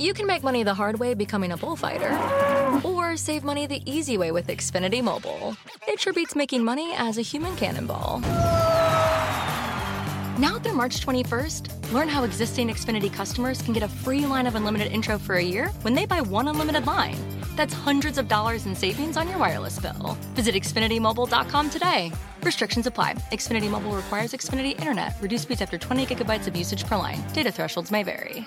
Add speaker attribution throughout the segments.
Speaker 1: You can make money the hard way becoming a bullfighter, or save money the easy way with Xfinity Mobile. It sure beats making money as a human cannonball. Now through March 21st, learn how existing Xfinity customers can get a free line of unlimited intro for a year when they buy one unlimited line. That's hundreds of dollars in savings on your wireless bill. Visit XfinityMobile.com today. Restrictions apply. Xfinity Mobile requires Xfinity Internet. Reduced speeds after 20 gigabytes of usage per line. Data thresholds may vary.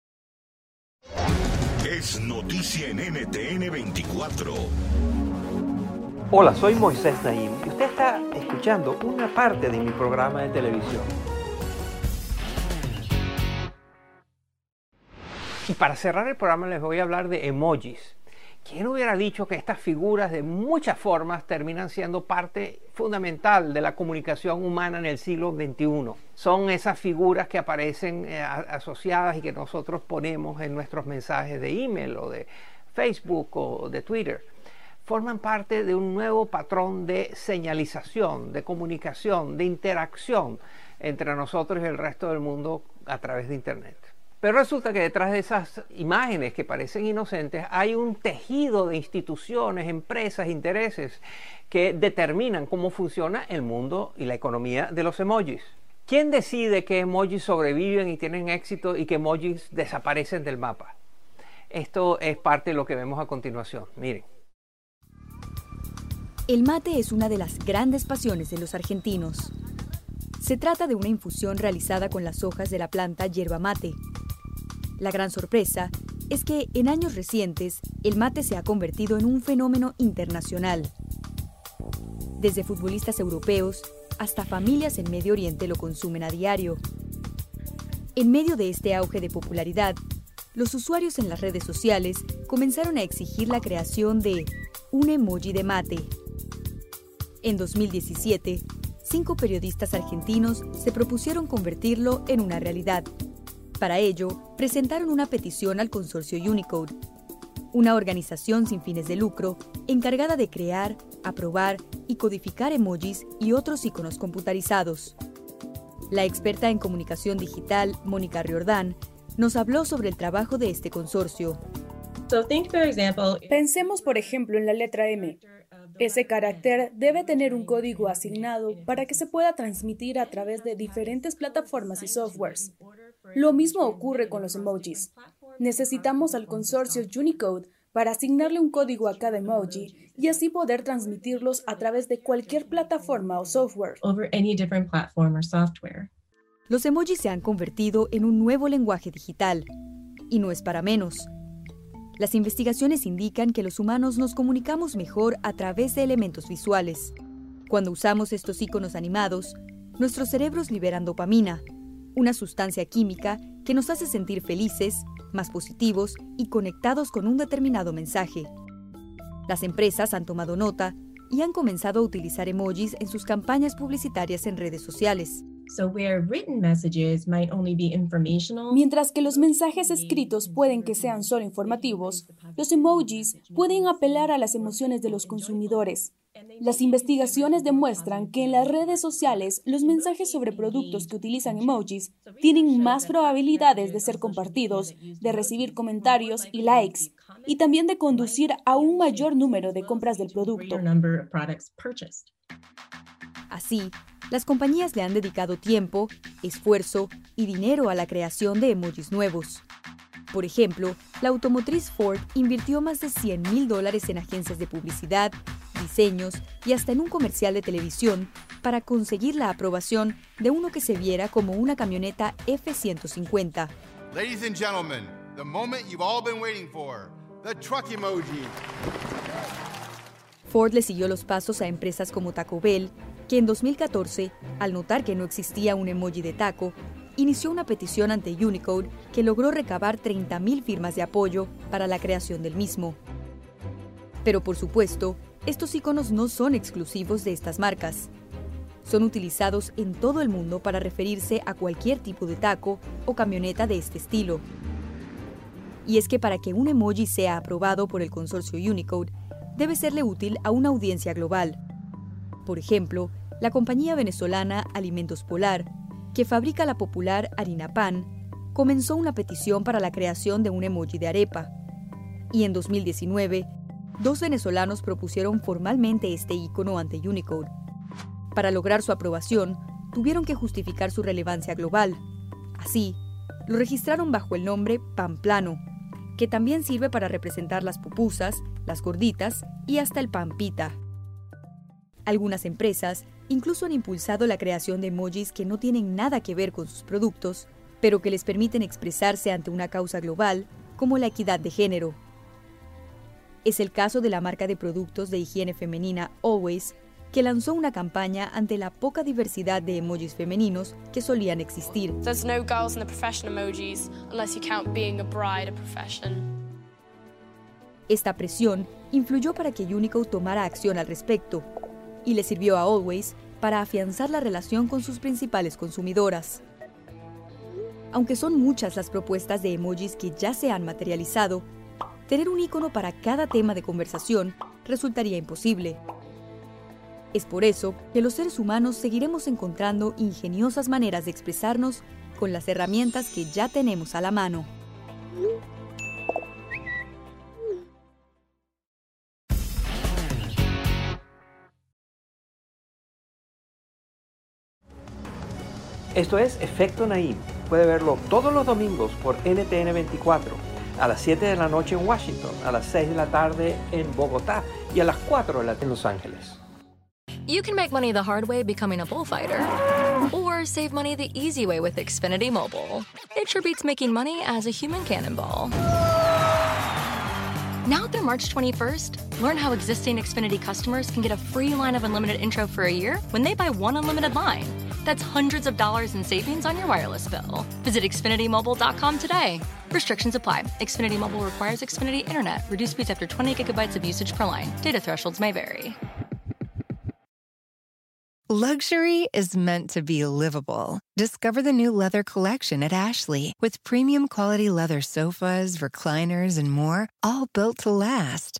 Speaker 2: Noticia en NTN 24.
Speaker 3: Hola, soy Moisés Naim y usted está escuchando una parte de mi programa de televisión. Y para cerrar el programa les voy a hablar de emojis. ¿Quién hubiera dicho que estas figuras de muchas formas terminan siendo parte fundamental de la comunicación humana en el siglo XXI? Son esas figuras que aparecen eh, asociadas y que nosotros ponemos en nuestros mensajes de email o de Facebook o de Twitter. Forman parte de un nuevo patrón de señalización, de comunicación, de interacción entre nosotros y el resto del mundo a través de Internet. Pero resulta que detrás de esas imágenes que parecen inocentes hay un tejido de instituciones, empresas, intereses que determinan cómo funciona el mundo y la economía de los emojis. ¿Quién decide que emojis sobreviven y tienen éxito y que emojis desaparecen del mapa? Esto es parte de lo que vemos a continuación. Miren.
Speaker 4: El mate es una de las grandes pasiones de los argentinos. Se trata de una infusión realizada con las hojas de la planta yerba mate, la gran sorpresa es que en años recientes el mate se ha convertido en un fenómeno internacional. Desde futbolistas europeos hasta familias en Medio Oriente lo consumen a diario. En medio de este auge de popularidad, los usuarios en las redes sociales comenzaron a exigir la creación de un emoji de mate. En 2017, cinco periodistas argentinos se propusieron convertirlo en una realidad. Para ello, presentaron una petición al consorcio Unicode, una organización sin fines de lucro encargada de crear, aprobar y codificar emojis y otros iconos computarizados. La experta en comunicación digital, Mónica Riordán, nos habló sobre el trabajo de este consorcio.
Speaker 5: Pensemos, por ejemplo, en la letra M. Ese carácter debe tener un código asignado para que se pueda transmitir a través de diferentes plataformas y softwares. Lo mismo ocurre con los emojis. Necesitamos al consorcio Unicode para asignarle un código a cada emoji y así poder transmitirlos a través de cualquier plataforma o software.
Speaker 4: Los emojis se han convertido en un nuevo lenguaje digital y no es para menos. Las investigaciones indican que los humanos nos comunicamos mejor a través de elementos visuales. Cuando usamos estos iconos animados, nuestros cerebros liberan dopamina, una sustancia química que nos hace sentir felices, más positivos y conectados con un determinado mensaje. Las empresas han tomado nota y han comenzado a utilizar emojis en sus campañas publicitarias en redes sociales.
Speaker 5: Mientras que los mensajes escritos pueden que sean solo informativos, los emojis pueden apelar a las emociones de los consumidores. Las investigaciones demuestran que en las redes sociales los mensajes sobre productos que utilizan emojis tienen más probabilidades de ser compartidos, de recibir comentarios y likes, y también de conducir a un mayor número de compras del producto.
Speaker 4: Así, las compañías le han dedicado tiempo, esfuerzo y dinero a la creación de emojis nuevos. Por ejemplo, la automotriz Ford invirtió más de 100 mil dólares en agencias de publicidad, diseños y hasta en un comercial de televisión para conseguir la aprobación de uno que se viera como una camioneta F-150.
Speaker 6: Ladies and gentlemen, the moment you've all been waiting for, the truck emoji.
Speaker 4: Ford le siguió los pasos a empresas como Taco Bell, que en 2014, al notar que no existía un emoji de taco, inició una petición ante Unicode que logró recabar 30.000 firmas de apoyo para la creación del mismo. Pero por supuesto, estos iconos no son exclusivos de estas marcas. Son utilizados en todo el mundo para referirse a cualquier tipo de taco o camioneta de este estilo. Y es que para que un emoji sea aprobado por el consorcio Unicode, debe serle útil a una audiencia global. Por ejemplo, la compañía venezolana Alimentos Polar, que fabrica la popular harina pan, comenzó una petición para la creación de un emoji de arepa. Y en 2019, dos venezolanos propusieron formalmente este icono ante Unicode. Para lograr su aprobación, tuvieron que justificar su relevancia global. Así, lo registraron bajo el nombre pan plano, que también sirve para representar las pupusas, las gorditas y hasta el pampita. Algunas empresas incluso han impulsado la creación de emojis que no tienen nada que ver con sus productos, pero que les permiten expresarse ante una causa global, como la equidad de género. Es el caso de la marca de productos de higiene femenina Always, que lanzó una campaña ante la poca diversidad de emojis femeninos que solían existir. Esta presión influyó para que Unicode tomara acción al respecto y le sirvió a Always para afianzar la relación con sus principales consumidoras. Aunque son muchas las propuestas de emojis que ya se han materializado, tener un icono para cada tema de conversación resultaría imposible. Es por eso que los seres humanos seguiremos encontrando ingeniosas maneras de expresarnos con las herramientas que ya tenemos a la mano.
Speaker 3: Esto es Efecto Naim. Puede verlo todos los domingos por NTN 24, a las 7 de la noche en Washington, a las 6 de la tarde en Bogotá y a las 4 en Los Ángeles.
Speaker 1: You can make money the hard way becoming a bullfighter, or save money the easy way with Xfinity Mobile. It sure beats making money as a human cannonball. Now through March 21st, learn how existing Xfinity customers can get a free line of unlimited intro for a year when they buy one unlimited line. That's hundreds of dollars in savings on your wireless bill. Visit XfinityMobile.com today. Restrictions apply. Xfinity Mobile requires Xfinity Internet. Reduced speeds after 20 gigabytes of usage per line. Data thresholds may vary.
Speaker 7: Luxury is meant to be livable. Discover the new leather collection at Ashley with premium quality leather sofas, recliners, and more, all built to last.